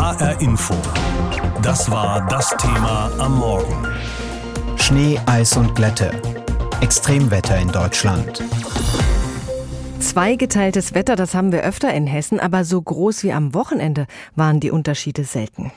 HR Info. Das war das Thema am Morgen. Schnee, Eis und Glätte. Extremwetter in Deutschland. Zweigeteiltes Wetter, das haben wir öfter in Hessen, aber so groß wie am Wochenende waren die Unterschiede selten.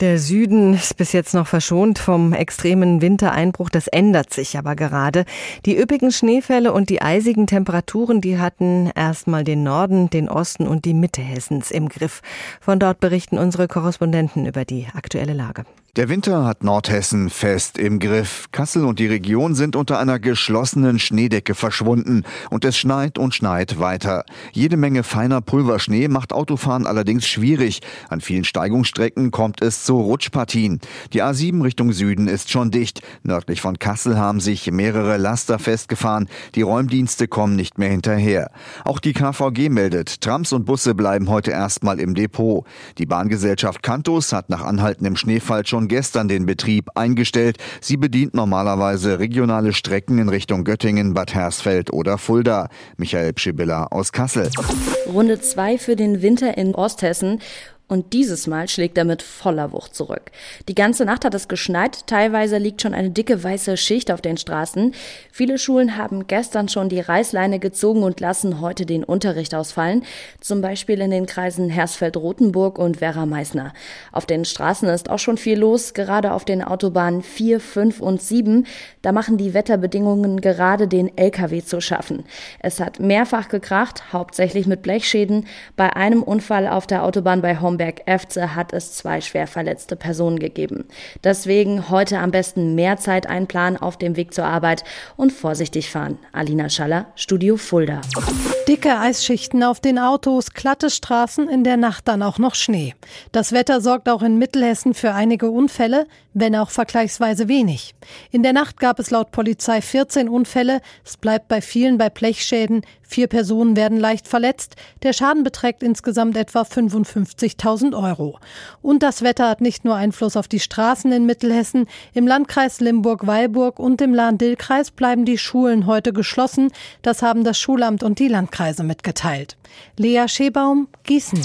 Der Süden ist bis jetzt noch verschont vom extremen Wintereinbruch. Das ändert sich aber gerade. Die üppigen Schneefälle und die eisigen Temperaturen, die hatten erstmal den Norden, den Osten und die Mitte Hessens im Griff. Von dort berichten unsere Korrespondenten über die aktuelle Lage. Der Winter hat Nordhessen fest im Griff. Kassel und die Region sind unter einer geschlossenen Schneedecke verschwunden und es schneit und schneit weiter. Jede Menge feiner Pulverschnee macht Autofahren allerdings schwierig. An vielen Steigungsstrecken kommt es zu Rutschpartien. Die A7 Richtung Süden ist schon dicht. Nördlich von Kassel haben sich mehrere Laster festgefahren. Die Räumdienste kommen nicht mehr hinterher. Auch die KVG meldet, Trams und Busse bleiben heute erstmal im Depot. Die Bahngesellschaft Cantus hat nach anhaltendem Schneefall schon schon gestern den Betrieb eingestellt. Sie bedient normalerweise regionale Strecken in Richtung Göttingen, Bad Hersfeld oder Fulda. Michael Pschibilla aus Kassel. Runde zwei für den Winter in Osthessen. Und dieses Mal schlägt er mit voller Wucht zurück. Die ganze Nacht hat es geschneit, teilweise liegt schon eine dicke weiße Schicht auf den Straßen. Viele Schulen haben gestern schon die Reißleine gezogen und lassen heute den Unterricht ausfallen. Zum Beispiel in den Kreisen Hersfeld-Rotenburg und Werra-Meißner. Auf den Straßen ist auch schon viel los, gerade auf den Autobahnen 4, 5 und 7. Da machen die Wetterbedingungen gerade den Lkw zu schaffen. Es hat mehrfach gekracht, hauptsächlich mit Blechschäden. Bei einem Unfall auf der Autobahn bei Homberg Homberg-Efze hat es zwei schwer verletzte Personen gegeben. Deswegen heute am besten mehr Zeit einplanen auf dem Weg zur Arbeit und vorsichtig fahren. Alina Schaller, Studio Fulda. Dicke Eisschichten auf den Autos, glatte Straßen, in der Nacht dann auch noch Schnee. Das Wetter sorgt auch in Mittelhessen für einige Unfälle, wenn auch vergleichsweise wenig. In der Nacht gab es laut Polizei 14 Unfälle. Es bleibt bei vielen bei Blechschäden. Vier Personen werden leicht verletzt. Der Schaden beträgt insgesamt etwa 55.000 Euro. Und das Wetter hat nicht nur Einfluss auf die Straßen in Mittelhessen. Im Landkreis Limburg-Weilburg und im Lahn-Dill-Kreis bleiben die Schulen heute geschlossen. Das haben das Schulamt und die Landkreise mitgeteilt. Lea Schebaum, Gießen.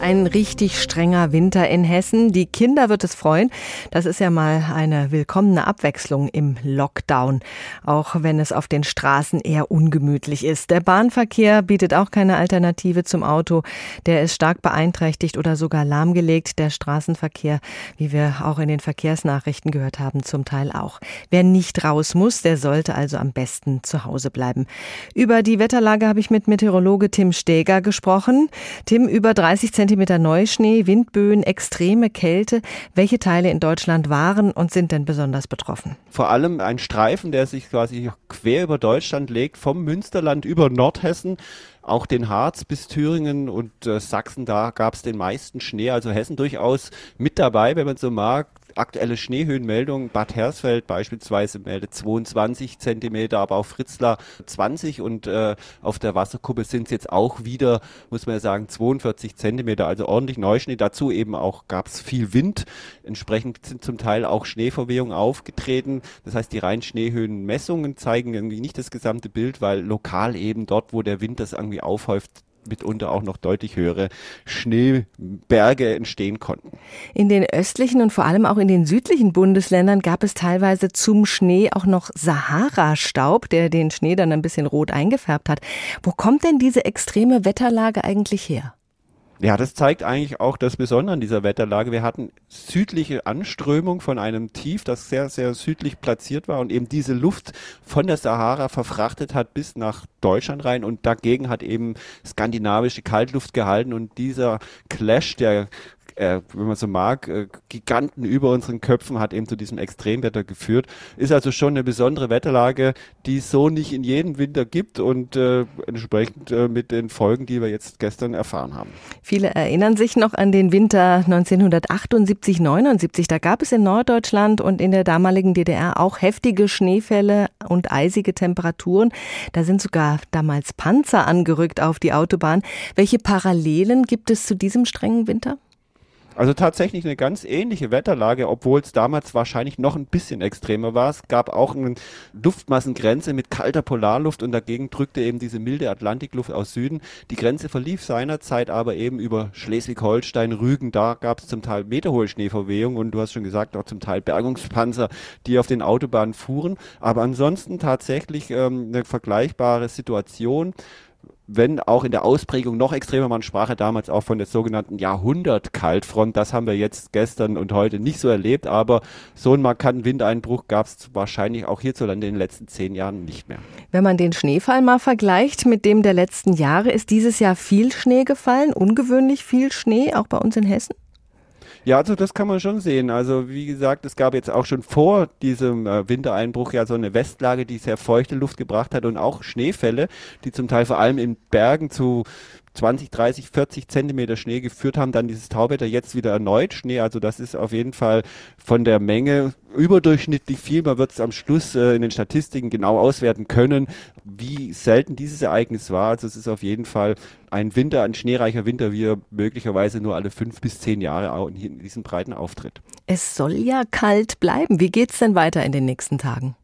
Ein richtig strenger Winter in Hessen. Die Kinder wird es freuen. Das ist ja mal eine willkommene Abwechslung im Lockdown, auch wenn es auf den Straßen eher ungemütlich ist. Der Bahnverkehr bietet auch keine Alternative zum Auto. Der ist stark beeinträchtigt oder sogar lahmgelegt. Der Straßenverkehr, wie wir auch in den Verkehrsnachrichten gehört haben, zum Teil auch. Wer nicht raus muss, der sollte also am besten zu Hause bleiben. Über die Wetterlage habe ich mit Meteorologe Tim Steger gesprochen. Tim, über 30 Zentimeter Zentimeter Neuschnee, Windböen, extreme Kälte. Welche Teile in Deutschland waren und sind denn besonders betroffen? Vor allem ein Streifen, der sich quasi quer über Deutschland legt, vom Münsterland über Nordhessen auch den Harz bis Thüringen und äh, Sachsen, da gab es den meisten Schnee, also Hessen durchaus mit dabei, wenn man so mag aktuelle Schneehöhenmeldung. Bad Hersfeld beispielsweise meldet 22 Zentimeter, aber auch Fritzlar 20 und äh, auf der Wasserkuppe sind es jetzt auch wieder, muss man ja sagen, 42 Zentimeter, also ordentlich Neuschnee. Dazu eben auch gab es viel Wind. Entsprechend sind zum Teil auch Schneeverwehungen aufgetreten. Das heißt, die reinen Schneehöhenmessungen zeigen irgendwie nicht das gesamte Bild, weil lokal eben dort, wo der Wind das irgendwie aufhäuft, mitunter auch noch deutlich höhere Schneeberge entstehen konnten. In den östlichen und vor allem auch in den südlichen Bundesländern gab es teilweise zum Schnee auch noch Sahara-Staub, der den Schnee dann ein bisschen rot eingefärbt hat. Wo kommt denn diese extreme Wetterlage eigentlich her? Ja, das zeigt eigentlich auch das Besondere an dieser Wetterlage. Wir hatten südliche Anströmung von einem Tief, das sehr, sehr südlich platziert war und eben diese Luft von der Sahara verfrachtet hat bis nach Deutschland rein und dagegen hat eben skandinavische Kaltluft gehalten und dieser Clash der äh, wenn man so mag, äh, Giganten über unseren Köpfen hat eben zu diesem Extremwetter geführt. Ist also schon eine besondere Wetterlage, die es so nicht in jedem Winter gibt und äh, entsprechend äh, mit den Folgen, die wir jetzt gestern erfahren haben. Viele erinnern sich noch an den Winter 1978, 79. Da gab es in Norddeutschland und in der damaligen DDR auch heftige Schneefälle und eisige Temperaturen. Da sind sogar damals Panzer angerückt auf die Autobahn. Welche Parallelen gibt es zu diesem strengen Winter? Also tatsächlich eine ganz ähnliche Wetterlage, obwohl es damals wahrscheinlich noch ein bisschen extremer war. Es gab auch eine Luftmassengrenze mit kalter Polarluft und dagegen drückte eben diese milde Atlantikluft aus Süden. Die Grenze verlief seinerzeit aber eben über Schleswig-Holstein, Rügen. Da gab es zum Teil meterhohe Schneeverwehungen und du hast schon gesagt, auch zum Teil Bergungspanzer, die auf den Autobahnen fuhren. Aber ansonsten tatsächlich ähm, eine vergleichbare Situation wenn auch in der Ausprägung noch extremer, man sprach ja damals auch von der sogenannten Jahrhundert-Kaltfront, das haben wir jetzt gestern und heute nicht so erlebt, aber so einen markanten Windeinbruch gab es wahrscheinlich auch hierzulande in den letzten zehn Jahren nicht mehr. Wenn man den Schneefall mal vergleicht mit dem der letzten Jahre, ist dieses Jahr viel Schnee gefallen, ungewöhnlich viel Schnee, auch bei uns in Hessen? Ja, also das kann man schon sehen. Also wie gesagt, es gab jetzt auch schon vor diesem äh, Wintereinbruch ja so eine Westlage, die sehr feuchte Luft gebracht hat und auch Schneefälle, die zum Teil vor allem in Bergen zu 20, 30, 40 Zentimeter Schnee geführt haben, dann dieses Tauwetter jetzt wieder erneut Schnee. Also das ist auf jeden Fall von der Menge überdurchschnittlich viel. Man wird es am Schluss äh, in den Statistiken genau auswerten können, wie selten dieses Ereignis war. Also es ist auf jeden Fall ein Winter, ein schneereicher Winter, wie er möglicherweise nur alle fünf bis zehn Jahre in diesen Breiten auftritt. Es soll ja kalt bleiben. Wie geht es denn weiter in den nächsten Tagen?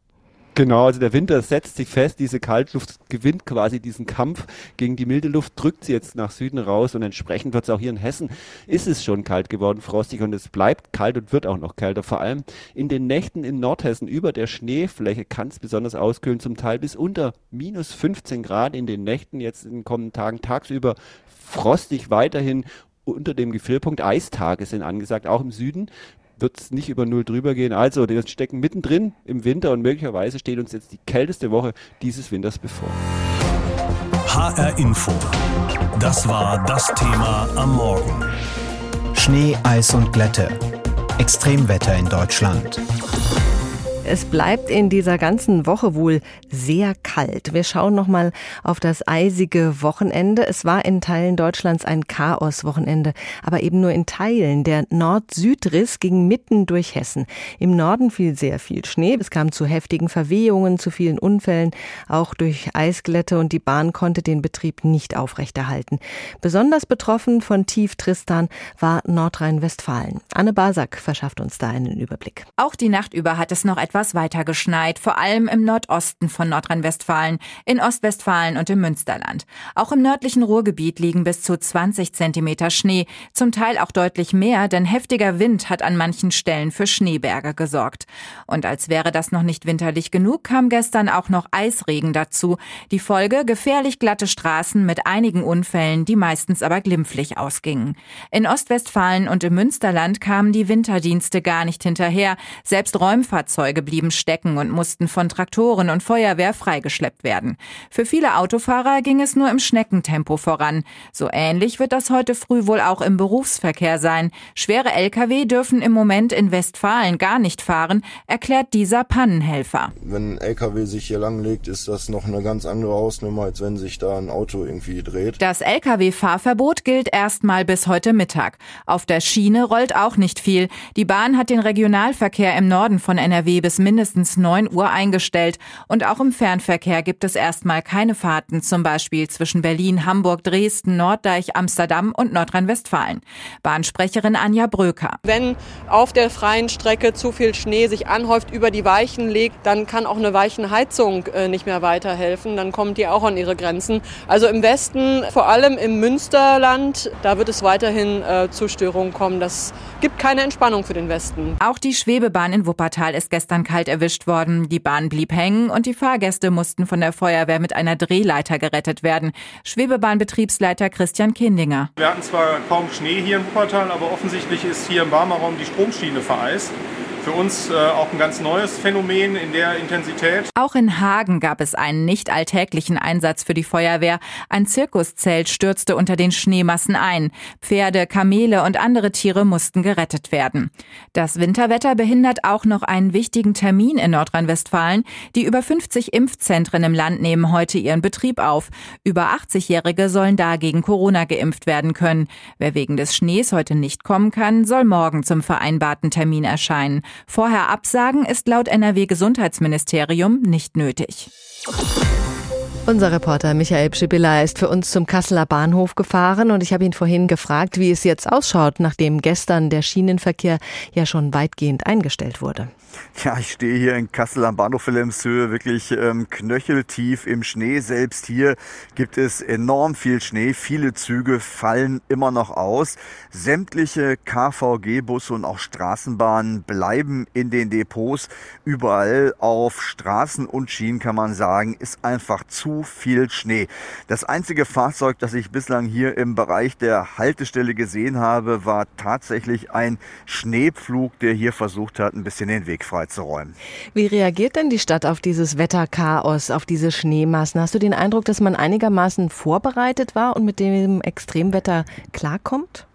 Genau, also der Winter setzt sich fest, diese Kaltluft gewinnt quasi diesen Kampf gegen die milde Luft, drückt sie jetzt nach Süden raus und entsprechend wird es auch hier in Hessen, ist es schon kalt geworden, frostig und es bleibt kalt und wird auch noch kälter. Vor allem in den Nächten in Nordhessen über der Schneefläche kann es besonders auskühlen, zum Teil bis unter minus 15 Grad in den Nächten, jetzt in den kommenden Tagen tagsüber frostig weiterhin unter dem Gefrierpunkt. Eistage sind angesagt, auch im Süden wird es nicht über Null drüber gehen. Also, wir stecken mittendrin im Winter und möglicherweise steht uns jetzt die kälteste Woche dieses Winters bevor. HR Info. Das war das Thema am Morgen. Schnee, Eis und Glätte. Extremwetter in Deutschland. Es bleibt in dieser ganzen Woche wohl sehr kalt. Wir schauen noch mal auf das eisige Wochenende. Es war in Teilen Deutschlands ein Chaos-Wochenende, aber eben nur in Teilen. Der Nord-Süd-Riss ging mitten durch Hessen. Im Norden fiel sehr viel Schnee. Es kam zu heftigen Verwehungen, zu vielen Unfällen, auch durch Eisglätte und die Bahn konnte den Betrieb nicht aufrechterhalten. Besonders betroffen von Tief Tristan war Nordrhein-Westfalen. Anne Basak verschafft uns da einen Überblick. Auch die Nacht über hat es noch etwas etwas weiter geschneit, vor allem im Nordosten von Nordrhein-Westfalen, in Ostwestfalen und im Münsterland. Auch im nördlichen Ruhrgebiet liegen bis zu 20 Zentimeter Schnee, zum Teil auch deutlich mehr, denn heftiger Wind hat an manchen Stellen für Schneeberge gesorgt. Und als wäre das noch nicht winterlich genug, kam gestern auch noch Eisregen dazu. Die Folge gefährlich glatte Straßen mit einigen Unfällen, die meistens aber glimpflich ausgingen. In Ostwestfalen und im Münsterland kamen die Winterdienste gar nicht hinterher. Selbst Räumfahrzeuge blieben stecken und mussten von Traktoren und Feuerwehr freigeschleppt werden. Für viele Autofahrer ging es nur im Schneckentempo voran. So ähnlich wird das heute früh wohl auch im Berufsverkehr sein. Schwere Lkw dürfen im Moment in Westfalen gar nicht fahren, erklärt dieser Pannenhelfer. Wenn ein Lkw sich hier langlegt, ist das noch eine ganz andere Hausnummer, als wenn sich da ein Auto irgendwie dreht. Das Lkw-Fahrverbot gilt erstmal bis heute Mittag. Auf der Schiene rollt auch nicht viel. Die Bahn hat den Regionalverkehr im Norden von NRW bis bis mindestens 9 Uhr eingestellt und auch im Fernverkehr gibt es erstmal keine Fahrten, zum Beispiel zwischen Berlin, Hamburg, Dresden, Norddeich, Amsterdam und Nordrhein-Westfalen. Bahnsprecherin Anja Bröker. Wenn auf der freien Strecke zu viel Schnee sich anhäuft, über die Weichen legt, dann kann auch eine Weichenheizung äh, nicht mehr weiterhelfen. Dann kommt die auch an ihre Grenzen. Also im Westen, vor allem im Münsterland, da wird es weiterhin äh, zu Störungen kommen. Das gibt keine Entspannung für den Westen. Auch die Schwebebahn in Wuppertal ist gestern kalt erwischt worden. Die Bahn blieb hängen und die Fahrgäste mussten von der Feuerwehr mit einer Drehleiter gerettet werden. Schwebebahnbetriebsleiter Christian Kindinger. Wir hatten zwar kaum Schnee hier in Wuppertal, aber offensichtlich ist hier im Barmer Raum die Stromschiene vereist für uns äh, auch ein ganz neues Phänomen in der Intensität. Auch in Hagen gab es einen nicht alltäglichen Einsatz für die Feuerwehr. Ein Zirkuszelt stürzte unter den Schneemassen ein. Pferde, Kamele und andere Tiere mussten gerettet werden. Das Winterwetter behindert auch noch einen wichtigen Termin in Nordrhein-Westfalen. Die über 50 Impfzentren im Land nehmen heute ihren Betrieb auf. Über 80-Jährige sollen dagegen Corona geimpft werden können. Wer wegen des Schnees heute nicht kommen kann, soll morgen zum vereinbarten Termin erscheinen. Vorher absagen ist laut NRW Gesundheitsministerium nicht nötig. Unser Reporter Michael Pschibilla ist für uns zum Kasseler Bahnhof gefahren und ich habe ihn vorhin gefragt, wie es jetzt ausschaut, nachdem gestern der Schienenverkehr ja schon weitgehend eingestellt wurde. Ja, ich stehe hier in Kassel am Bahnhof Wilhelmshöhe, wirklich ähm, knöcheltief im Schnee. Selbst hier gibt es enorm viel Schnee. Viele Züge fallen immer noch aus. Sämtliche KVG-Busse und auch Straßenbahnen bleiben in den Depots. Überall auf Straßen und Schienen kann man sagen, ist einfach zu viel Schnee. Das einzige Fahrzeug, das ich bislang hier im Bereich der Haltestelle gesehen habe, war tatsächlich ein Schneepflug, der hier versucht hat, ein bisschen den Weg freizuräumen. Wie reagiert denn die Stadt auf dieses Wetterchaos, auf diese Schneemassen? Hast du den Eindruck, dass man einigermaßen vorbereitet war und mit dem Extremwetter klarkommt?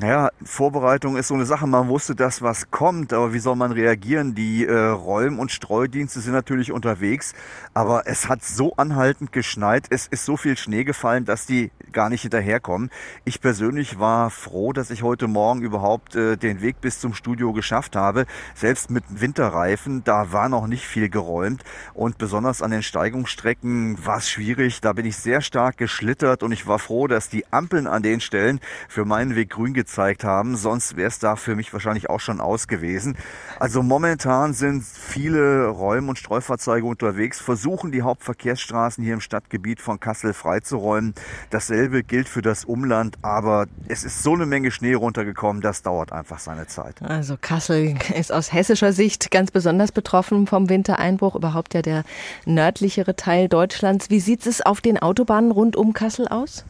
Naja, Vorbereitung ist so eine Sache. Man wusste das, was kommt, aber wie soll man reagieren? Die äh, Räum- und Streudienste sind natürlich unterwegs, aber es hat so anhaltend geschneit, es ist so viel Schnee gefallen, dass die gar nicht hinterherkommen. Ich persönlich war froh, dass ich heute Morgen überhaupt äh, den Weg bis zum Studio geschafft habe. Selbst mit Winterreifen, da war noch nicht viel geräumt und besonders an den Steigungsstrecken war es schwierig. Da bin ich sehr stark geschlittert und ich war froh, dass die Ampeln an den Stellen für meinen Weg grün gezeigt haben. Sonst wäre es da für mich wahrscheinlich auch schon aus gewesen. Also momentan sind viele Räum- und Streufahrzeuge unterwegs, versuchen die Hauptverkehrsstraßen hier im Stadtgebiet von Kassel freizuräumen. Dasselbe gilt für das Umland, aber es ist so eine Menge Schnee runtergekommen, das dauert einfach seine Zeit. Also Kassel ist aus hessischer Sicht ganz besonders betroffen vom Wintereinbruch, überhaupt ja der nördlichere Teil Deutschlands. Wie sieht es auf den Autobahnen rund um Kassel aus?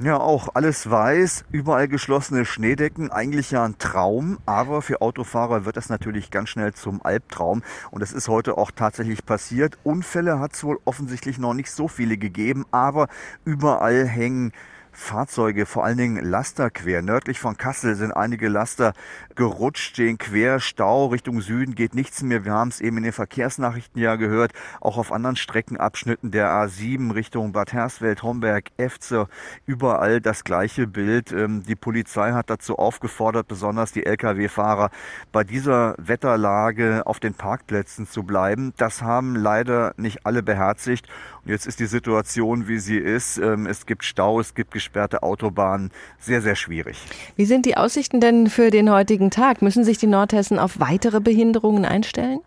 Ja, auch alles weiß, überall geschlossene Schneedecken, eigentlich ja ein Traum, aber für Autofahrer wird das natürlich ganz schnell zum Albtraum. Und das ist heute auch tatsächlich passiert. Unfälle hat es wohl offensichtlich noch nicht so viele gegeben, aber überall hängen Fahrzeuge, vor allen Dingen Laster quer. Nördlich von Kassel sind einige Laster gerutscht, stehen quer, Stau Richtung Süden geht nichts mehr. Wir haben es eben in den Verkehrsnachrichten ja gehört, auch auf anderen Streckenabschnitten der A7 Richtung Bad Hersfeld, Homberg, Efze, überall das gleiche Bild. Ähm, die Polizei hat dazu aufgefordert, besonders die Lkw-Fahrer bei dieser Wetterlage auf den Parkplätzen zu bleiben. Das haben leider nicht alle beherzigt. Und jetzt ist die Situation, wie sie ist. Ähm, es gibt Stau, es gibt gesperrte Autobahnen. Sehr, sehr schwierig. Wie sind die Aussichten denn für den heutigen Tag? Müssen sich die Nordhessen auf weitere Behinderungen einstellen?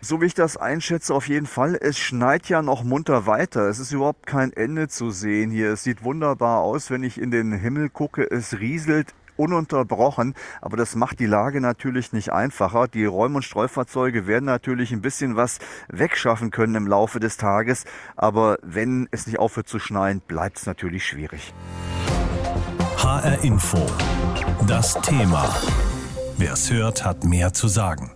So wie ich das einschätze, auf jeden Fall. Es schneit ja noch munter weiter. Es ist überhaupt kein Ende zu sehen hier. Es sieht wunderbar aus, wenn ich in den Himmel gucke. Es rieselt ununterbrochen. Aber das macht die Lage natürlich nicht einfacher. Die Räum- und Streufahrzeuge werden natürlich ein bisschen was wegschaffen können im Laufe des Tages. Aber wenn es nicht aufhört zu schneien, bleibt es natürlich schwierig. HR Info. Das Thema. Wer es hört, hat mehr zu sagen.